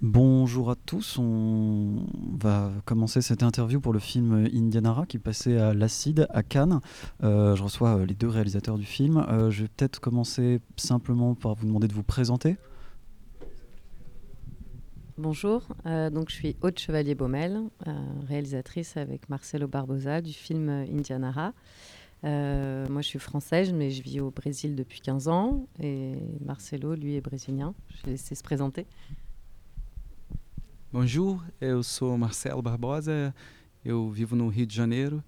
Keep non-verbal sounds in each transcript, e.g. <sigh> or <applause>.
Bonjour à tous, on va commencer cette interview pour le film Indianara qui passait à l'Acide à Cannes. Euh, je reçois euh, les deux réalisateurs du film. Euh, je vais peut-être commencer simplement par vous demander de vous présenter. Bonjour, donc je suis Haute Chevalier Baumel, réalisatrice avec Marcelo Barbosa du film Indianara. moi je suis française mais je vis au Brésil depuis 15 ans et Marcelo lui est brésilien. Je vais laisser se présenter. Bonjour, eu sou Marcelo Barbosa, eu vivo no Rio de Janeiro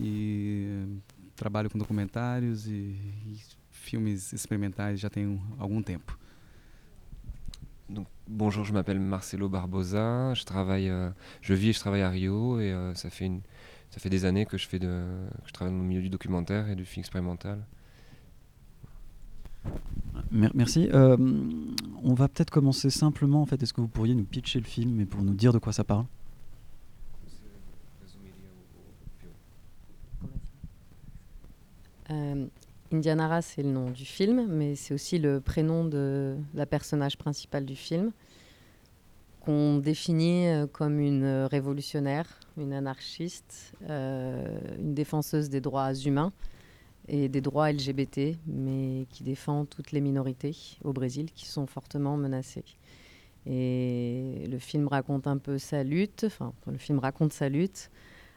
e trabalho com documentários e, e filmes expérimentais já tem algum tempo. Donc, bonjour, je m'appelle Marcelo Barbosa, je travaille, euh, je vis et je travaille à Rio et euh, ça fait une, ça fait des années que je fais de, que je travaille dans le milieu du documentaire et du film expérimental. Merci. Euh, on va peut-être commencer simplement. En fait, est-ce que vous pourriez nous pitcher le film et pour nous dire de quoi ça parle? Euh, Indianara, c'est le nom du film, mais c'est aussi le prénom de la personnage principale du film, qu'on définit euh, comme une révolutionnaire, une anarchiste, une défenseuse des droits humains et des droits LGBT, mais qui défend toutes les minorités au Brésil qui sont fortement menacées. Et le film raconte un peu sa lutte, enfin, le film raconte sa lutte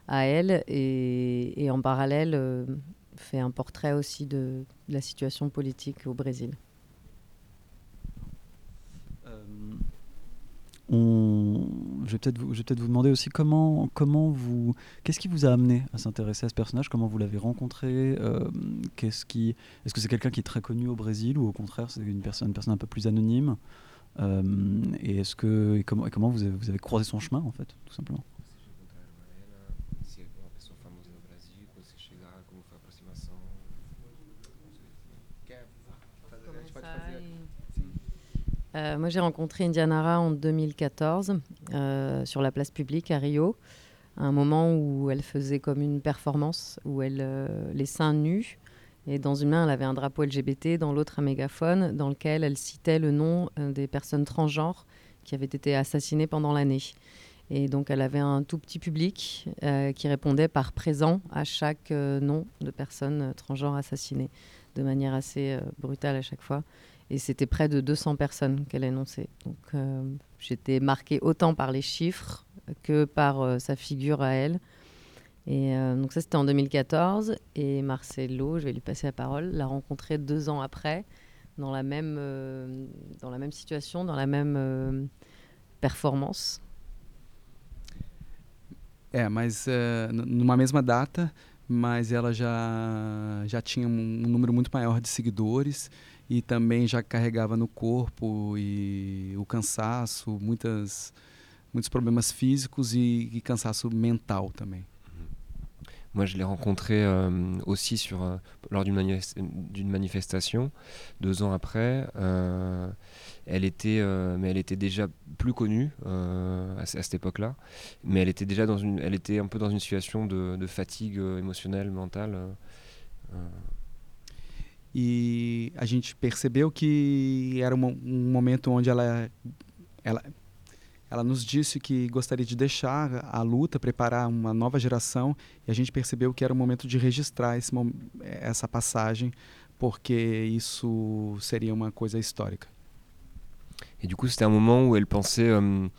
à elle et, en parallèle euh, fait un portrait aussi de, la situation politique au Brésil. Je vais peut-être vous, demander aussi comment, comment vous, qu'est-ce qui vous a amené à s'intéresser à ce personnage, comment vous l'avez rencontré, euh, qu'est-ce qui, est-ce que c'est quelqu'un qui est très connu au Brésil ou au contraire c'est une personne, une personne un peu plus anonyme, euh, et est-ce que, comment, comment vous vous avez croisé son chemin en fait, tout simplement? Euh, moi, j'ai rencontré Indianara en 2014 euh, sur la place publique à Rio, à un moment où elle faisait comme une performance, où elle euh, les seins nus, et dans une main, elle avait un drapeau LGBT, dans l'autre un mégaphone, dans lequel elle citait le nom des personnes transgenres qui avaient été assassinées pendant l'année. Et donc, elle avait un tout petit public qui répondait par présent à chaque nom de personnes transgenres assassinées, de manière assez brutale à chaque fois. Et c'était près de 200 personnes qu'elle énonçait. Donc euh, j'étais marquée autant par les chiffres que par euh, sa figure à elle. Et euh, donc ça, c'était en 2014. Et Marcelo, je vais lui passer la parole, l'a rencontré deux ans après, dans la même, dans la même situation, dans la même performance. É, mas uh, numa mesma data, mas ela já, já tinha um, um número muito maior de seguidores e também já carregava no corpo e o cansaço, muitas, muitos problemas physiques et, et cansaço mental também. Moi, je l'ai rencontrée euh, aussi sur, euh, lors d'une mani manifestation, deux ans après. Euh, elle était, euh, mais elle était déjà plus connue euh, à, à, cette époque-là, mais elle était déjà dans une, elle était un peu dans une situation de, de fatigue émotionnelle, mentale. E a gente percebeu que era um, um momento onde ela, ela, ela nos disse que gostaria de deixar a luta, preparar uma nova geração, e a gente percebeu que era o momento de registrar esse, essa passagem, porque isso seria uma coisa histórica. E du coup, c'était un moment où elle pensait euh,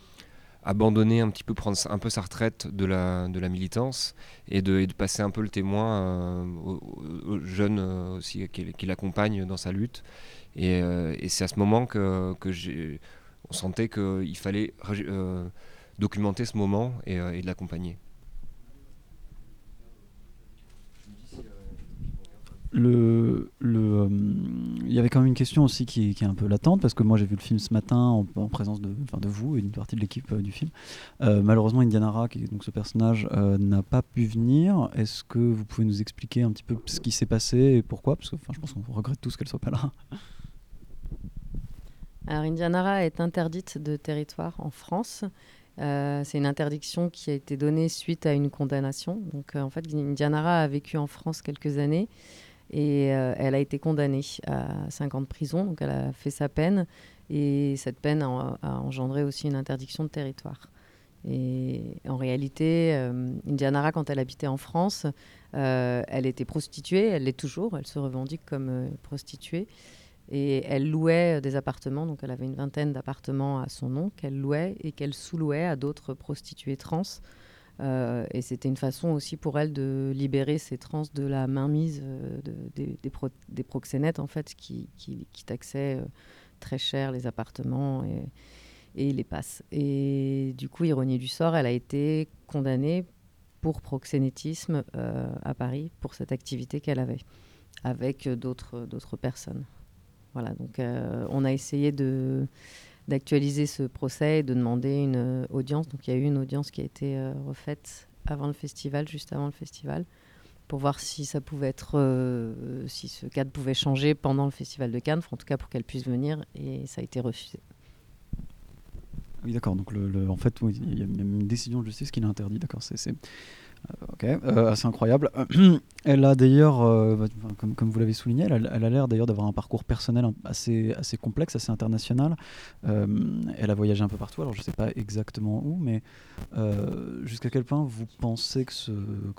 abandonner un petit peu, prendre un peu sa retraite de la, de la militance et de, passer un peu le témoin euh, aux, jeunes euh, aussi qui, l'accompagnent dans sa lutte. Et, euh, et c'est à ce moment que, que j'ai, on sentait qu'il fallait documenter ce moment et, et de l'accompagner. Euh, il y avait quand même une question aussi qui, est un peu latente, parce que moi j'ai vu le film ce matin en, présence de, vous et d'une partie de l'équipe euh, du film. Euh, malheureusement, Indianara, qui est donc ce personnage, n'a pas pu venir. Est-ce que vous pouvez nous expliquer un petit peu ce qui s'est passé et pourquoi? Parce que je pense qu'on regrette tous qu'elle soit pas là. Alors, Indianara est interdite de territoire en France. c'est une interdiction qui a été donnée suite à une condamnation. Donc, en fait, Indianara a vécu en France quelques années. Et elle a été condamnée à 5 ans de prison, donc elle a fait sa peine. Et cette peine a, engendré aussi une interdiction de territoire. Et en réalité, Indianara, quand elle habitait en France, elle était prostituée, elle l'est toujours, elle se revendique comme prostituée. Et elle louait des appartements, donc elle avait une vingtaine d'appartements à son nom qu'elle louait et qu'elle sous-louait à d'autres prostituées trans. Euh, et c'était une façon aussi pour elle de libérer ces trans de la mainmise euh, des, des, proxénètes en fait qui, qui, taxaient euh, très cher les appartements et, et, les passes. Et du coup, ironie du sort, elle a été condamnée pour proxénétisme à Paris pour cette activité qu'elle avait avec d'autres personnes. Voilà, donc on a essayé de d'actualiser ce procès et de demander une euh, audience. Donc il y a eu une audience qui a été euh, refaite avant le festival, juste avant le festival, pour voir si ça pouvait être, si ce cadre pouvait changer pendant le festival de Cannes, en tout cas pour qu'elle puisse venir, et ça a été refusé. Oui, d'accord. Donc, le, en fait, il y a une décision de justice qui l'a interdit. D'accord. C'est euh, ok, euh, assez incroyable. <clears throat> Elle a d'ailleurs, euh, bah, comme, vous l'avez souligné, elle a l'air d'ailleurs d'avoir un parcours personnel assez, assez complexe, assez international. elle a voyagé un peu partout, alors je ne sais pas exactement où, mais jusqu'à quel point vous pensez que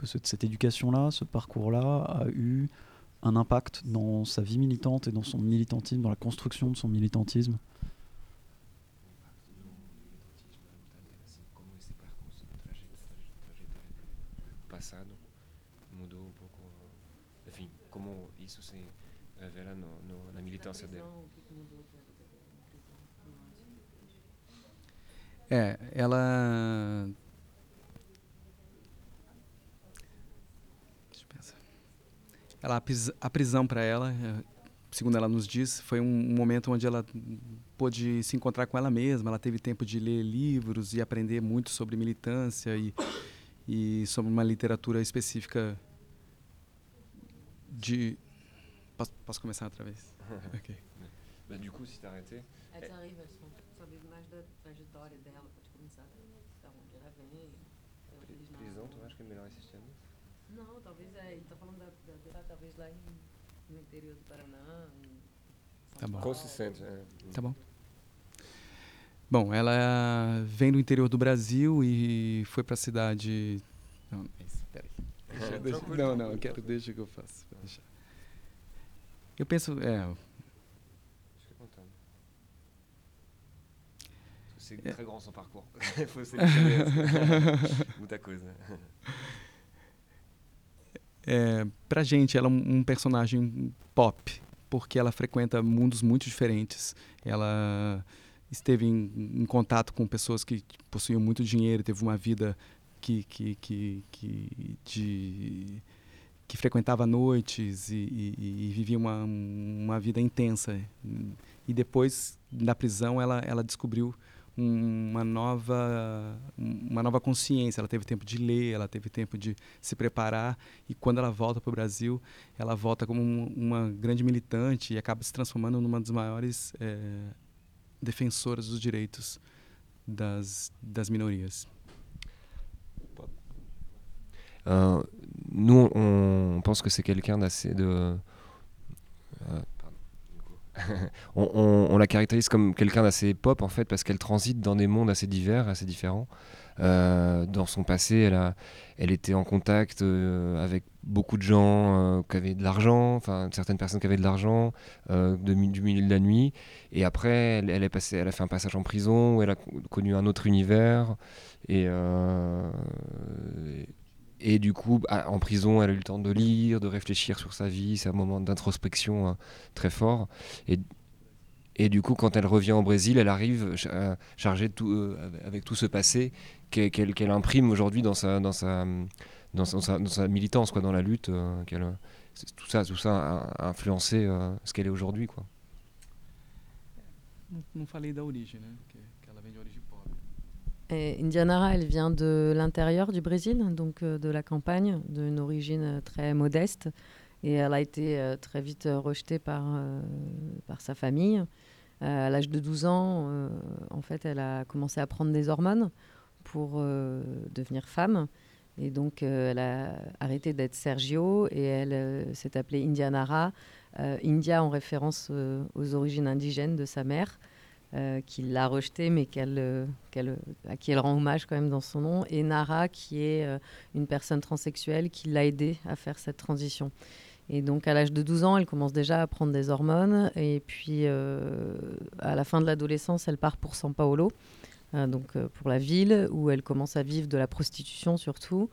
cette éducation-là, ce parcours-là, a eu un impact dans sa vie militante et dans son militantisme, dans la construction de son militantisme? Passado mudou um pouco, enfim, como isso se revela no, no, na militância dele. É, ela. Deixa eu pensar. Ela, a prisão para ela, é, segundo ela nos diz, foi um momento onde ela pôde se encontrar com ela mesma. Ela teve tempo de ler livros e aprender muito sobre militância e e sobre uma literatura específica de. Posso, posso começar outra vez? <laughs> ok. Bah, du coup, si t'arrêtais. Arrivent, elles sont saber mais da trajetória dela, pode começar da onde ela vem. Prisão, tu acha que é melhor assistir Não, talvez é. Ele está falando da, da, da, talvez lá em, no interior do Paraná. Tá bom. Consistente, é. Tá bom. Bom, ela vem do interior do Brasil e foi para a cidade. Não, espera aí. Deixa, deixa, não, não, eu quero, deixa que eu faço. Deixa. Eu penso, é. C'est très grand son parcours. Il faut muita coisa. É, pra gente, ela é um personagem pop, porque ela frequenta mundos muito diferentes. Ela esteve em, em, contato com pessoas que possuíam muito dinheiro, teve uma vida que, que, que, que, de, que frequentava noites e, e, e, vivia uma, uma vida intensa. E depois, na prisão, ela, ela descobriu uma nova uma nova consciência ela teve tempo de ler ela teve tempo de se preparar e quando ela volta para o Brasil ela volta como uma grande militante e acaba se transformando numa das maiores é, defensoras dos direitos das, minorias. Euh, nous, on pense que c'est quelqu'un d'assez. Euh, <laughs> on, on, on, la caractérise comme quelqu'un d'assez pop en fait parce qu'elle transite dans des mondes assez divers, assez différents. Euh, dans son passé, elle, a, elle était en contact euh, avec beaucoup de gens euh, qui avaient de l'argent, enfin certaines personnes qui avaient de l'argent du milieu de la nuit. Et après, elle, est passée, elle a fait un passage en prison où elle a connu un autre univers. Et, et du coup, bah, en prison, elle a eu le temps de lire, de réfléchir sur sa vie. C'est un moment d'introspection hein, très fort. Et du coup, quand elle revient au Brésil, elle arrive chargée de tout, avec tout ce passé qu'elle qu imprime aujourd'hui dans sa, dans, sa, dans, sa, dans sa militance, quoi, dans la lutte. Euh, tout, ça, tout ça a influencé euh, ce qu'elle est aujourd'hui. Quoi. Não falei da origem, né? Que, que ela vem de origem pobre. Et Indianara, elle vient de l'intérieur du Brésil, donc euh, de la campagne, d'une origine très modeste. Et elle a été euh, très vite rejetée par, euh, par sa famille. à l'âge de 12 ans, en fait, elle a commencé à prendre des hormones pour euh, devenir femme. Et donc, elle a arrêté d'être Sergio et elle s'est appelée Indianara. India en référence aux origines indigènes de sa mère. Euh, qui l'a rejeté, mais qu'elle, qu'elle, à qui elle rend hommage quand même dans son nom, et Nara, qui est euh, une personne transsexuelle qui l'a aidée à faire cette transition. Et donc, à l'âge de 12 ans, elle commence déjà à prendre des hormones. Et puis, euh, à la fin de l'adolescence, elle part pour São Paulo, donc pour la ville, où elle commence à vivre de la prostitution surtout.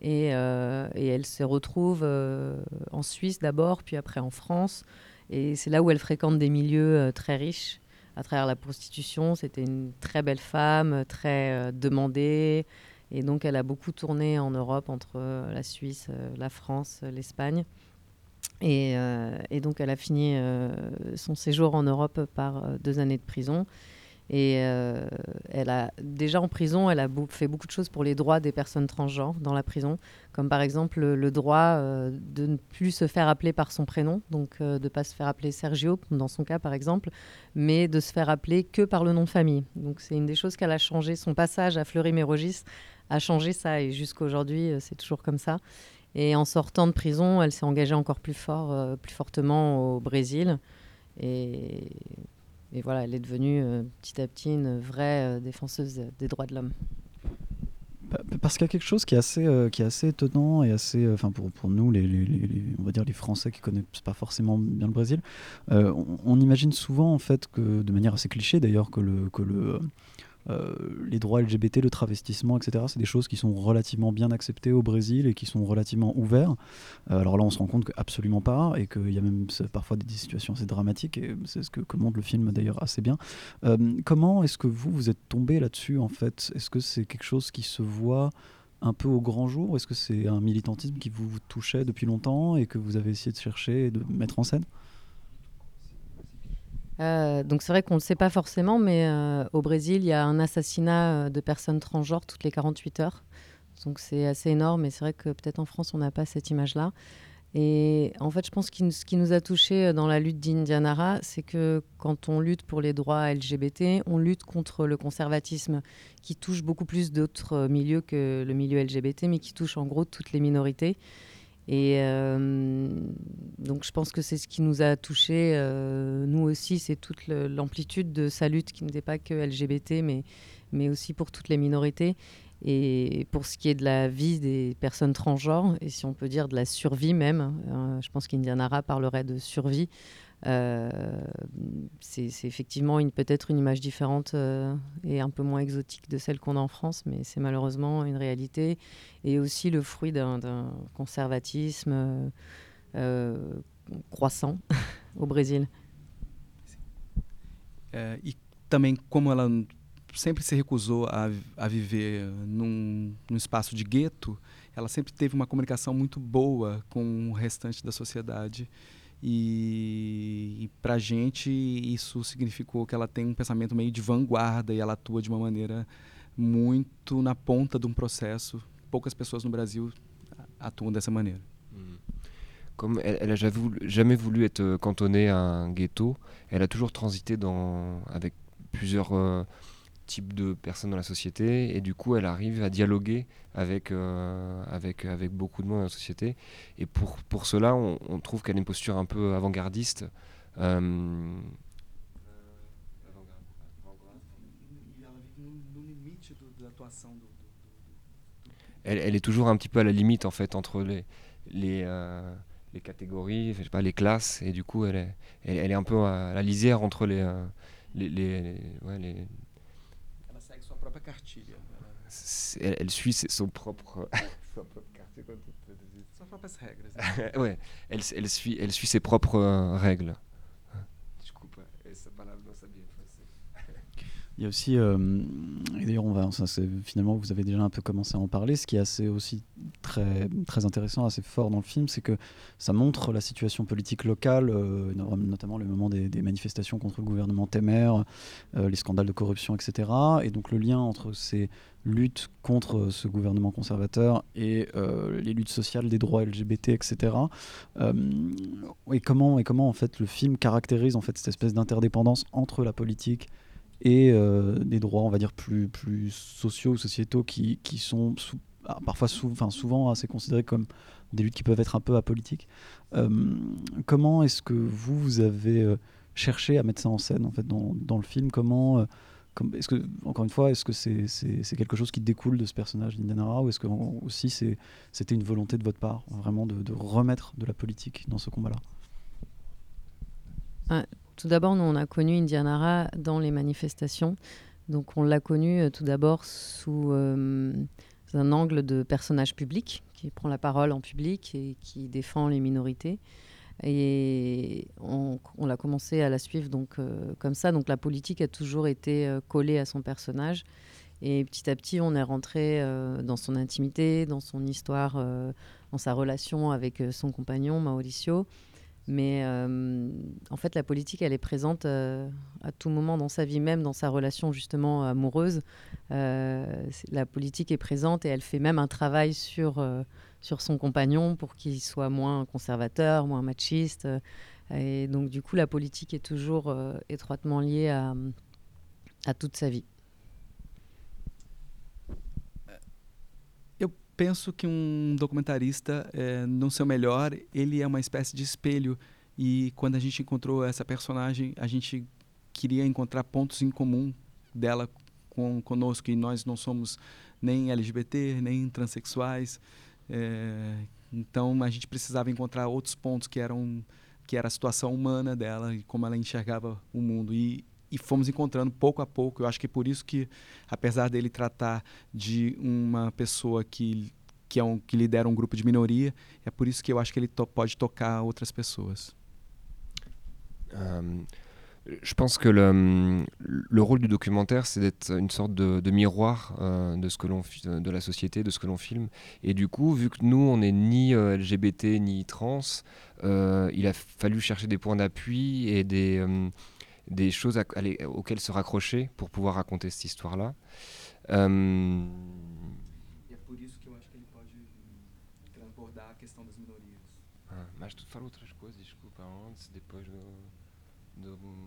Et, elle se retrouve en Suisse d'abord, puis après en France. Et c'est là où elle fréquente des milieux très riches à travers la prostitution. C'était une très belle femme, très euh, demandée. Et donc, elle a beaucoup tourné en Europe, entre euh, la Suisse, euh, la France, l'Espagne. Et, et, donc, elle a fini son séjour en Europe par deux années de prison. Et euh, elle a déjà en prison, elle a fait beaucoup de choses pour les droits des personnes transgenres dans la prison, comme par exemple le, droit euh, de ne plus se faire appeler par son prénom, donc euh, de ne pas se faire appeler Sergio, dans son cas par exemple, mais de se faire appeler que par le nom de famille. Donc c'est une des choses qu'elle a changé. Son passage à Fleury-Mérogis a changé ça, et jusqu'à aujourd'hui, c'est toujours comme ça. Et en sortant de prison, elle s'est engagée encore plus fort, plus fortement au Brésil. Et voilà, elle est devenue euh, petit à petit une vraie euh, défenseuse des droits de l'homme. Parce qu'il y a quelque chose qui est assez, euh, qui est assez étonnant et assez, enfin pour, pour nous, les, les, on va dire les Français qui connaissent pas forcément bien le Brésil, on, on, imagine souvent en fait que, de manière assez cliché d'ailleurs, que le, que le euh, les droits LGBT, le travestissement, etc. C'est des choses qui sont relativement bien acceptées au Brésil et qui sont relativement ouverts. Euh, alors là, on se rend compte que absolument pas et qu'il y a même parfois des situations assez dramatiques et c'est ce que, montre le film d'ailleurs assez bien. Euh, comment est-ce que vous vous êtes tombé là-dessus en fait? Est-ce que c'est quelque chose qui se voit un peu au grand jour? Est-ce que c'est un militantisme qui vous touchait depuis longtemps et que vous avez essayé de chercher et de mettre en scène? Euh, donc c'est vrai qu'on ne le sait pas forcément, mais euh, au Brésil, il y a un assassinat euh, de personnes transgenres toutes les 48 heures. Donc c'est assez énorme, et c'est vrai que peut-être en France, on n'a pas cette image-là. Et en fait, je pense que ce qui nous a touché dans la lutte d'Indianara, c'est que quand on lutte pour les droits LGBT, on lutte contre le conservatisme qui touche beaucoup plus d'autres milieux que le milieu LGBT, mais qui touche en gros toutes les minorités. Et euh, donc je pense que c'est ce qui nous a touchés, euh, nous aussi, c'est toute l'amplitude de sa lutte qui n'était pas que LGBT, mais, mais aussi pour toutes les minorités. Et pour ce qui est de la vie des personnes transgenres, et si on peut dire de la survie même, hein, je pense qu'Indianara parlerait de survie, euh, c'est effectivement peut-être une image différente euh, et un peu moins exotique de celle qu'on a en France, mais c'est malheureusement une réalité et aussi le fruit d'un conservatisme euh, croissant <laughs> au Brésil. Euh, e também como ela sempre se recusou a, a viver num, num espaço de gueto, ela sempre teve uma comunicação muito boa com o restante da sociedade. E, e para gente isso significou que ela tem um pensamento meio de vanguarda e ela atua de uma maneira muito na ponta de um processo. Poucas pessoas no Brasil atuam dessa maneira. Mmh. Comme elle, elle jamais voulu, jamais voulu être euh, cantonnée à un ghetto, elle a toujours transité dans, avec plusieurs euh, type de personnes dans la société. Et du coup elle arrive à dialoguer avec, euh, avec, avec beaucoup de monde dans la société. Et pour, pour cela on, trouve qu'elle a une posture un peu avant-gardiste. Euh... elle, elle, est toujours un petit peu à la limite en fait entre les, les, euh, les catégories, je sais pas, les classes. Et du coup elle est, elle, est un peu à la lisière entre les, cartilha. Elle, elle suit son propre. <laughs> son propre Suas próprias regras. ouais, elle, elle, suit, elle suit ses propres euh, règles. Desculpa, essa palavra não sabia Il y a aussi, euh, et d'ailleurs, on va, ça, finalement, vous avez déjà un peu commencé à en parler. Ce qui est assez aussi très, intéressant, assez fort dans le film, c'est que ça montre la situation politique locale, euh, notamment le moment des, manifestations contre le gouvernement Temer, euh, les scandales de corruption, etc. Et donc le lien entre ces luttes contre ce gouvernement conservateur et euh, les luttes sociales des droits LGBT, etc. Et comment, et comment en fait le film caractérise en fait cette espèce d'interdépendance entre la politique et des droits, on va dire, plus, plus sociaux ou sociétaux qui, qui sont sous ah, parfois souvent assez considérées comme des luttes qui peuvent être un peu apolitiques. comment est-ce que vous, vous avez cherché à mettre ça en scène en fait dans, le film? Comment que, encore une fois, est-ce que c'est quelque chose qui découle de ce personnage d'Indianara ou est-ce que aussi c'était une volonté de votre part, vraiment de, remettre de la politique dans ce combat-là? Ah, Tout d'abord, nous, on a connu Indianara dans les manifestations. Donc, on l'a connu euh, tout d'abord sous un angle de personnage public qui prend la parole en public et qui défend les minorités. Et on, l'a commencé à la suivre donc, euh, comme ça. Donc la politique a toujours été euh, collée à son personnage. Et petit à petit, on est rentré euh, dans son intimité, dans son histoire, dans sa relation avec son compagnon Mauricio. Mais en fait, la politique, elle est présente à tout moment dans sa vie, même dans sa relation justement amoureuse. la politique est présente et elle fait même un travail sur sur son compagnon pour qu'il soit moins conservateur, moins machiste. Et donc, du coup, la politique est toujours euh, étroitement liée à, à toute sa vie. Penso que um documentarista, é, no seu melhor, ele é uma espécie de espelho. E quando a gente encontrou essa personagem, a gente queria encontrar pontos em comum dela com conosco. E nós não somos nem LGBT, nem transexuais. É, então a gente precisava encontrar outros pontos que eram que era a situação humana dela e como ela enxergava o mundo e, e fomos encontrando pouco a pouco. Eu acho que é por isso que, apesar dele tratar de uma pessoa que que, é um, que lidera um grupo de minoria, é por isso que eu acho que ele to pode tocar outras pessoas. Um, Je pense que le, le rôle du documentaire, c'est d'être une sorte de, miroir euh, de, ce que l'on, de la société, de ce que l'on filme. Et du coup, vu que nous, on n'est ni euh, LGBT ni trans, euh, il a fallu chercher des points d'appui et des, des choses auxquelles se raccrocher pour pouvoir raconter cette histoire-là. do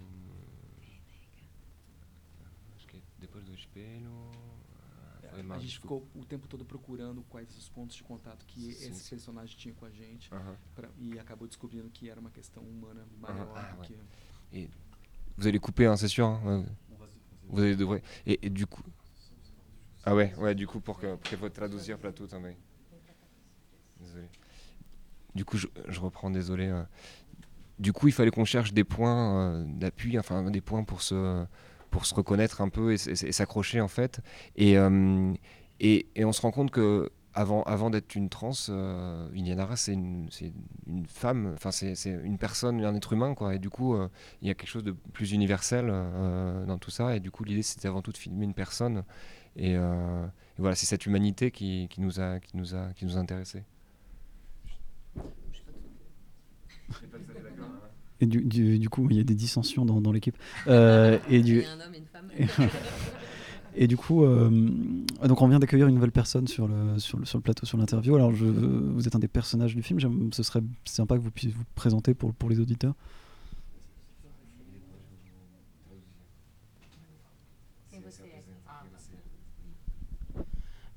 acho que depois do espelho foi a gente ficou o tempo todo procurando quais os pontos de contato que sim, esse sim. personagem tinha com a gente uh -huh. pra, e acabou descobrindo que era uma questão humana maior uh -huh. ah, que et vous allez couper hein, c'est sûr hein vous allez devoir et, et, du coup ah ouais ouais du coup pour que pour traduire plateau désolé. Du coup je, reprends désolé euh, du coup, il fallait qu'on cherche des points euh, d'appui, enfin des points pour se, pour se reconnaître un peu et, s'accrocher en fait. Euh, et, et, on se rend compte que avant, avant d'être une trans, euh, Indianara, c'est une, une, femme, enfin c'est une personne, un être humain, quoi. Et du coup, euh, il y a quelque chose de plus universel dans tout ça. Et du coup, l'idée, c'était avant tout de filmer une personne. Et, et voilà, c'est cette humanité qui, qui, nous a, qui, nous a, qui nous a intéressés. Et du, du, du, coup, il y a des dissensions dans, dans l'équipe. Euh, et du... Il y a un homme et une femme. <laughs> <laughs> Et, du coup, euh, donc on vient d'accueillir une nouvelle personne sur le, sur le, sur le plateau, sur l'interview. Alors, je, vous êtes un des personnages du film. Ce serait sympa que vous puissiez vous présenter pour, pour les auditeurs.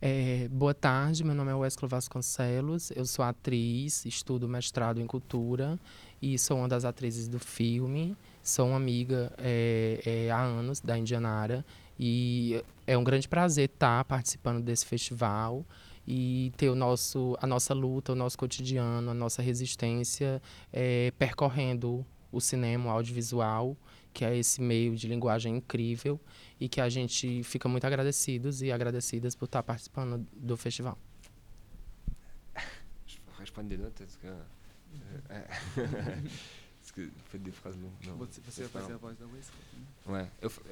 É, boa tarde, meu nome é Wesley Vasconcelos, eu sou atriz, estudo mestrado em cultura e sou uma das atrizes do filme. Sou uma amiga é, é, há anos da Indianara e é um grande prazer estar participando desse festival e ter o nosso, a nossa luta, o nosso cotidiano, a nossa resistência é, percorrendo o cinema, o audiovisual, que é esse meio de linguagem incrível e que a gente fica muito agradecidos e agradecidas por estar participando do festival. <laughs> Responde notas, É. Faites des phrases longues. Non. Você, você vai fazer a voz da Wesley Ouais.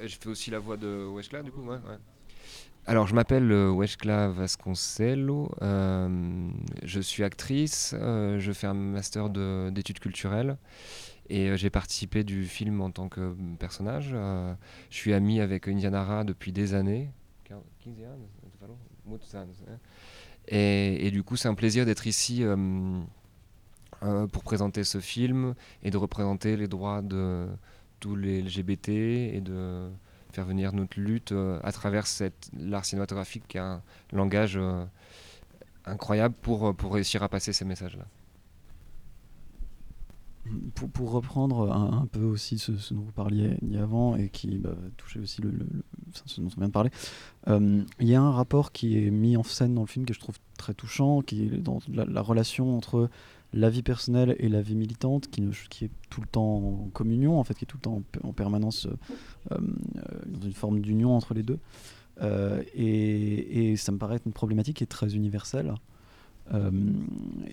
Je fais aussi la voix de Weshkla, du coup, ouais. ouais. Alors, je m'appelle euh, Weshkla Vasconcello. Euh, je suis actrice. Euh, je fais un master d'études culturelles. Et euh, j'ai participé du film en tant que personnage. Euh, je suis ami avec Indianara depuis des années. 15 ans et, et, du coup, c'est un plaisir d'être ici euh, euh, pour présenter ce film et de représenter les droits de tous les LGBT et de faire venir notre lutte euh, à travers cette l'art cinématographique qui est un langage incroyable pour, pour réussir à passer ces messages-là. Pour, pour, reprendre un, peu aussi ce, dont vous parliez avant et qui bah, touchait aussi le, ce dont on vient de parler, euh, il y a un rapport qui est mis en scène dans le film que je trouve très touchant, qui est dans la, relation entre la vie personnelle et la vie militante, qui, qui, est tout le temps en communion, en fait, qui est tout le temps en, permanence euh, euh, dans une forme d'union entre les deux. Et, et, ça me paraît être une problématique qui est très universelle. Euh,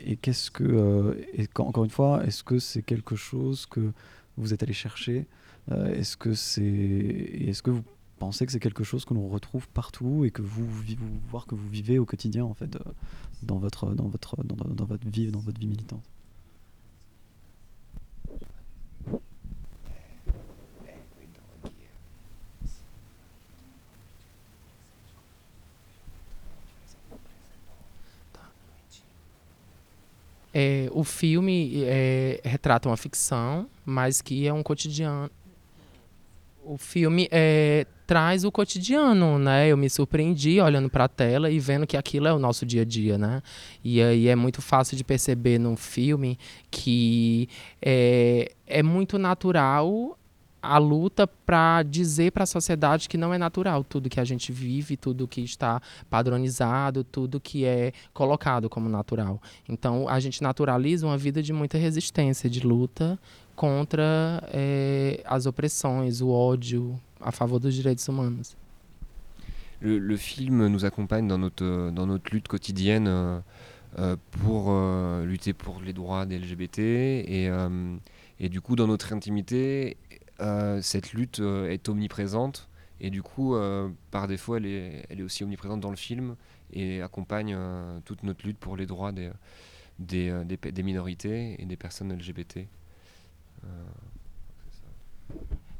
et qu'est-ce que, euh, et encore une fois, est-ce que c'est quelque chose que vous êtes allé chercher? Euh, Est-ce que c'est, est-ce que vous pensez que c'est quelque chose que l'on retrouve partout et que vous, voir que vous vivez au quotidien en fait dans votre, dans votre, dans votre vie, dans votre vie militante É, o filme é, retrata uma ficção, mas que é um cotidiano. O filme é, traz o cotidiano, né? Eu me surpreendi olhando para a tela e vendo que aquilo é o nosso dia a dia, né? E aí é muito fácil de perceber num filme que é, é muito natural a luta para dizer para a sociedade que não é natural tudo que a gente vive, tudo que está padronizado, tudo que é colocado como natural. Então a gente naturaliza uma vida de muita resistência, de luta contra é, as opressões, o ódio favor dos direitos humanos. Le, film nous accompagne dans notre, lutte quotidienne euh, euh pour euh, lutter pour les droits des LGBT et, du coup dans notre intimité cette lutte est omniprésente et du coup, par défaut, elle est, aussi omniprésente dans le film et accompagne toute notre lutte pour les droits des minorités et des personnes LGBT.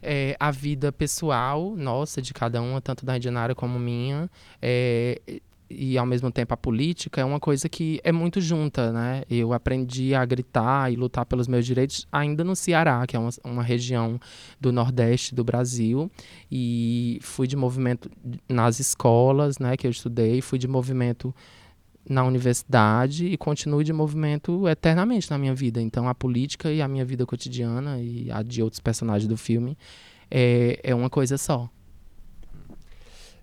É, a vida pessoal nossa, de cada uma, tanto da Indianara como minha, é, e ao mesmo tempo a política é uma coisa que é muito junta, né? Eu aprendi a gritar e lutar pelos meus direitos ainda no Ceará, que é uma, uma região do nordeste do Brasil, e fui de movimento nas escolas, né, que eu estudei, fui de movimento na universidade e continuo de movimento eternamente na minha vida. Então a política e a minha vida cotidiana e a de outros personagens do filme é, é uma coisa só.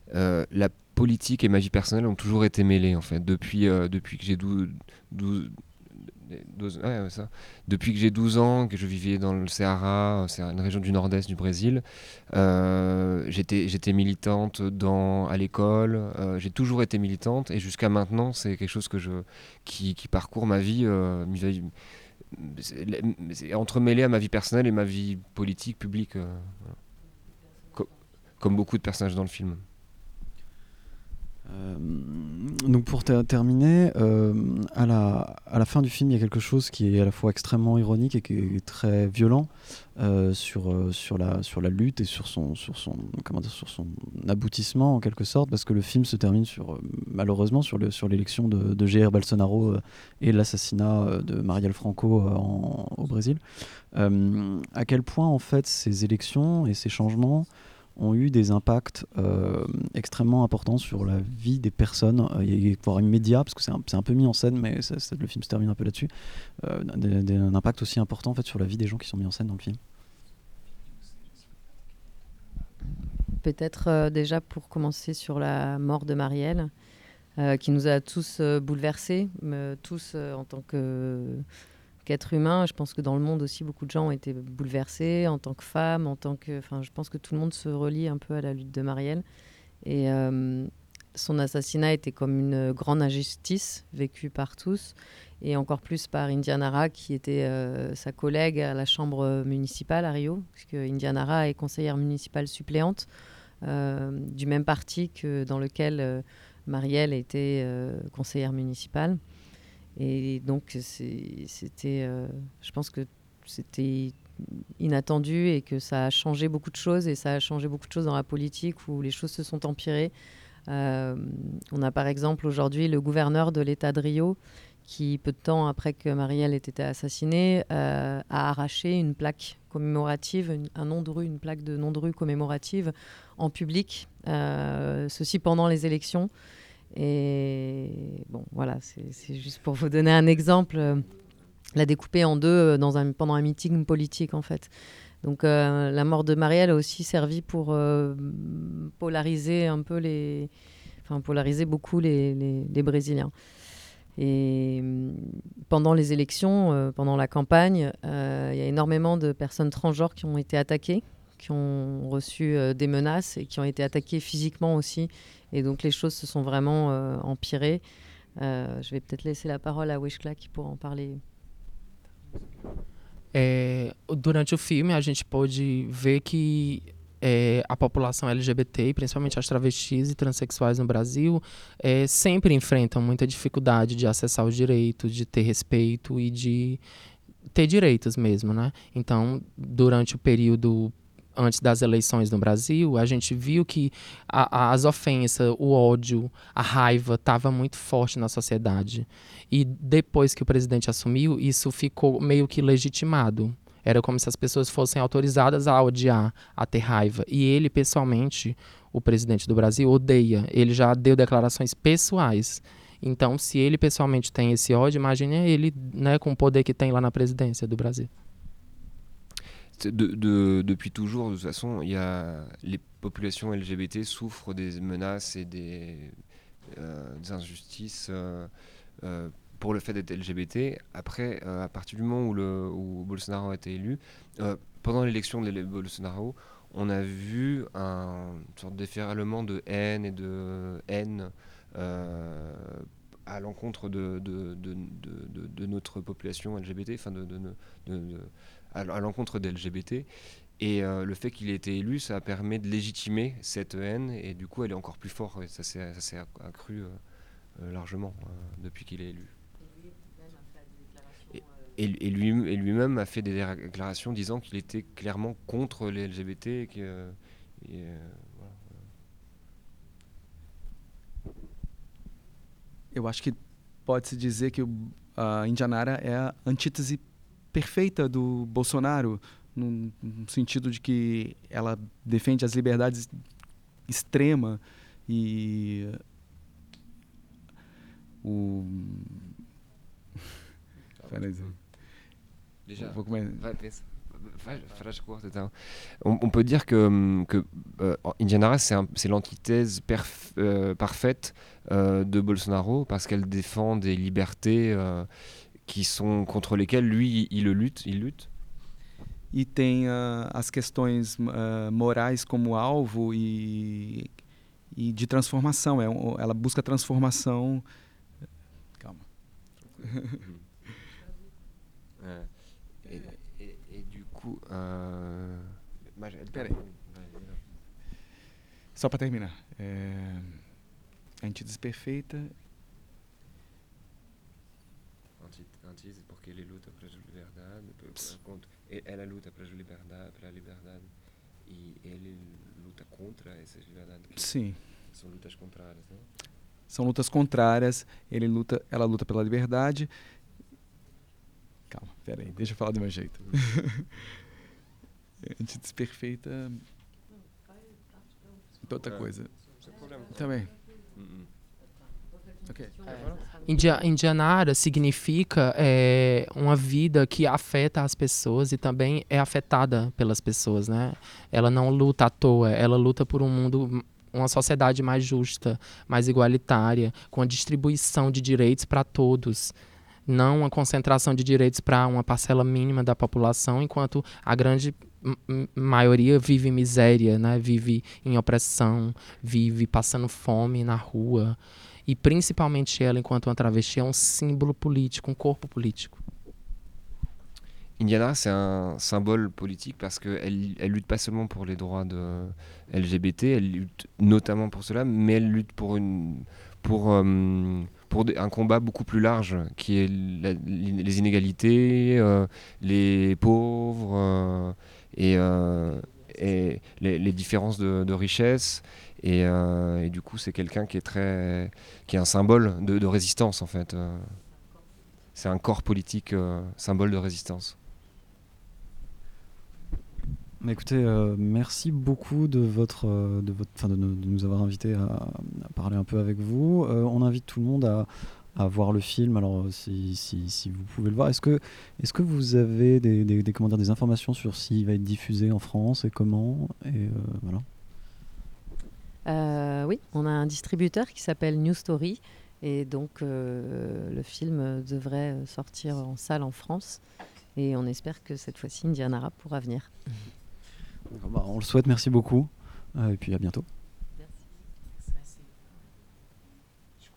Uh, la politique et ma vie personnelle ont toujours été mêlées en fait depuis euh, depuis que j'ai 12, 12, 12 ouais, ça. depuis que j'ai 12 ans que je vivais dans le Ceará c'est une région du nord-est du Brésil euh, j'étais militante à l'école euh, j'ai toujours été militante et jusqu'à maintenant c'est quelque chose qui, parcourt ma vie, euh, entremêlé à ma vie personnelle et ma vie politique publique euh, comme beaucoup de personnages dans le film euh, donc pour terminer, euh, à, la, à la fin du film, il y a quelque chose qui est à la fois extrêmement ironique et qui est très violent euh, sur, sur, la, sur la lutte et sur son, sur, son, comment dire, sur son aboutissement en quelque sorte, parce que le film se termine sur, malheureusement sur l'élection sur de, de Jair Bolsonaro et l'assassinat de Marielle Franco au Brésil. à quel point en fait ces élections et ces changements ont eu des impacts euh, extrêmement importants sur la vie des personnes, euh, voire immédiat, parce que c'est un, peu mis en scène, mais le film se termine un peu là-dessus, euh, un impact aussi important en fait, sur la vie des gens qui sont mis en scène dans le film. Peut-être euh, déjà pour commencer sur la mort de Marielle, qui nous a tous bouleversés, tous en tant que qu'être humain. Je pense que dans le monde aussi, beaucoup de gens ont été bouleversés en tant que femmes, en tant que. Enfin, je pense que tout le monde se relie un peu à la lutte de Marielle. Et euh, son assassinat était comme une grande injustice vécue par tous, et encore plus par Indianara, qui était euh, sa collègue à la chambre municipale à Rio, puisque Indianara est conseillère municipale suppléante euh, du même parti que dans lequel Marielle était conseillère municipale. Et donc, c'était, euh, je pense que c'était inattendu et que ça a changé beaucoup de choses et ça a changé beaucoup de choses dans la politique où les choses se sont empirées. Euh, on a par exemple aujourd'hui le gouverneur de l'État de Rio qui, peu de temps après que Marielle ait été assassinée, euh, a arraché une plaque commémorative, un nom de rue, une plaque de nom de rue commémorative en public, ceci pendant les élections. Et bon, voilà, c'est juste pour vous donner un exemple. Euh, la découper en deux euh, pendant un meeting politique, en fait. Donc euh, la mort de Marielle a aussi servi pour polariser un peu les... Enfin, polariser beaucoup les, les, Brésiliens. Et mm, pendant les élections, pendant la campagne, il y a énormément de personnes transgenres qui ont été attaquées, qui ont reçu des menaces et qui ont été attaquées physiquement aussi et donc les choses se sont vraiment euh, empirées. Euh, je vais peut-être laisser la parole à Wishkla qui pourra en parler. É, durante o filme, a gente pôde ver que é, a população LGBT, principalmente as travestis e transexuais no Brasil, é, sempre enfrentam muita dificuldade de acessar os direitos, de ter respeito e de ter direitos mesmo, né? Então, durante o período antes das eleições no Brasil, a gente viu que a, as ofensas, o ódio, a raiva estava muito forte na sociedade. E depois que o presidente assumiu, isso ficou meio que legitimado. Era como se as pessoas fossem autorizadas a odiar, a ter raiva. E ele, pessoalmente, o presidente do Brasil, odeia. Ele já deu declarações pessoais. Então, se ele pessoalmente tem esse ódio, imagine ele né, com o poder que tem lá na presidência do Brasil. De, depuis toujours, de toute façon, il y a, les populations LGBT souffrent des menaces et des, euh, injustices euh, euh, pour le fait d'être LGBT. Après, à partir du moment où, le, où Bolsonaro a été élu, pendant l'élection de Bolsonaro, on a vu un sorte d'effiralement de haine et de haine à l'encontre de de, de, de, notre population LGBT, enfin de, à, l'encontre des LGBT. Et euh, le fait qu'il ait été élu, ça permet de légitimer cette haine, et du coup, elle est encore plus forte, et ça s'est accru euh, euh, largement depuis qu'il est élu. Et, et lui-même a fait des déclarations disant qu'il était clairement contre les LGBT. Et que, et, voilà. Eu acho que pode-se dizer que a Indianara é a antítese perfeita do Bolsonaro, no, no sentido de que ela defende as liberdades extrema e o Peraí. On, on, peut dire que, que euh, Indiana c'est l'antithèse euh, parfaite euh, de Bolsonaro parce qu'elle défend des libertés euh, qui sont contre lesquels lui il lutte, il lutte. E tem uh, as questões uh, morais como alvo e, e de transformação. É, ela busca transformação. Calma. <laughs> é, et, et, et, du coup, euh... Peraí. Só para terminar. É... A antítese perfeita antes porque ele luta pela ela luta pela liberdade, pela liberdade e ele luta contra essas liberdades. Sim. São lutas contrárias, não? São lutas contrárias. Ele luta, ela luta pela liberdade. Calma, peraí, deixa eu falar do meu jeito. <laughs> Antes perfeita. Outra coisa. Sem problema. Também. Uhum. Okay. É. Indianara significa é, uma vida que afeta as pessoas e também é afetada pelas pessoas, né? Ela não luta à toa, ela luta por um mundo, uma sociedade mais justa, mais igualitária, com a distribuição de direitos para todos não uma concentração de direitos para uma parcela mínima da população, enquanto a grande maioria vive em miséria, né? vive em opressão, vive passando fome na rua. E principalmente ela, enquanto uma travesti, é um símbolo político, um corpo político. Indiana, c'est un symbole politique parce qu'elle elle lutte pas seulement pour les droits de LGBT, elle lutte notamment pour cela, mais elle lutte pour, une, pour, euh, pour un combat beaucoup plus large qui est les inégalités, euh, les pauvres euh, et, et les, différences de richesse euh, et, du coup, c'est quelqu'un qui est très, qui est un symbole de, résistance en fait. Euh. c'est un corps politique, euh, symbole de résistance. Bah, écoutez, merci beaucoup de votre, de votre, enfin, de, nous- avoir invités à, parler un peu avec vous. On invite tout le monde à, voir le film. Alors, si, vous pouvez le voir, est-ce que, est-ce que vous avez des, des, des, dire, des informations sur s'il va être diffusé en France et comment Et voilà. Euh, oui, on a un distributeur qui s'appelle New Story. Et donc, euh, le film devrait sortir en salle en France. Et on espère que cette fois-ci, Indianara pourra venir. Bah, on le souhaite. Merci beaucoup. Euh, et puis à bientôt.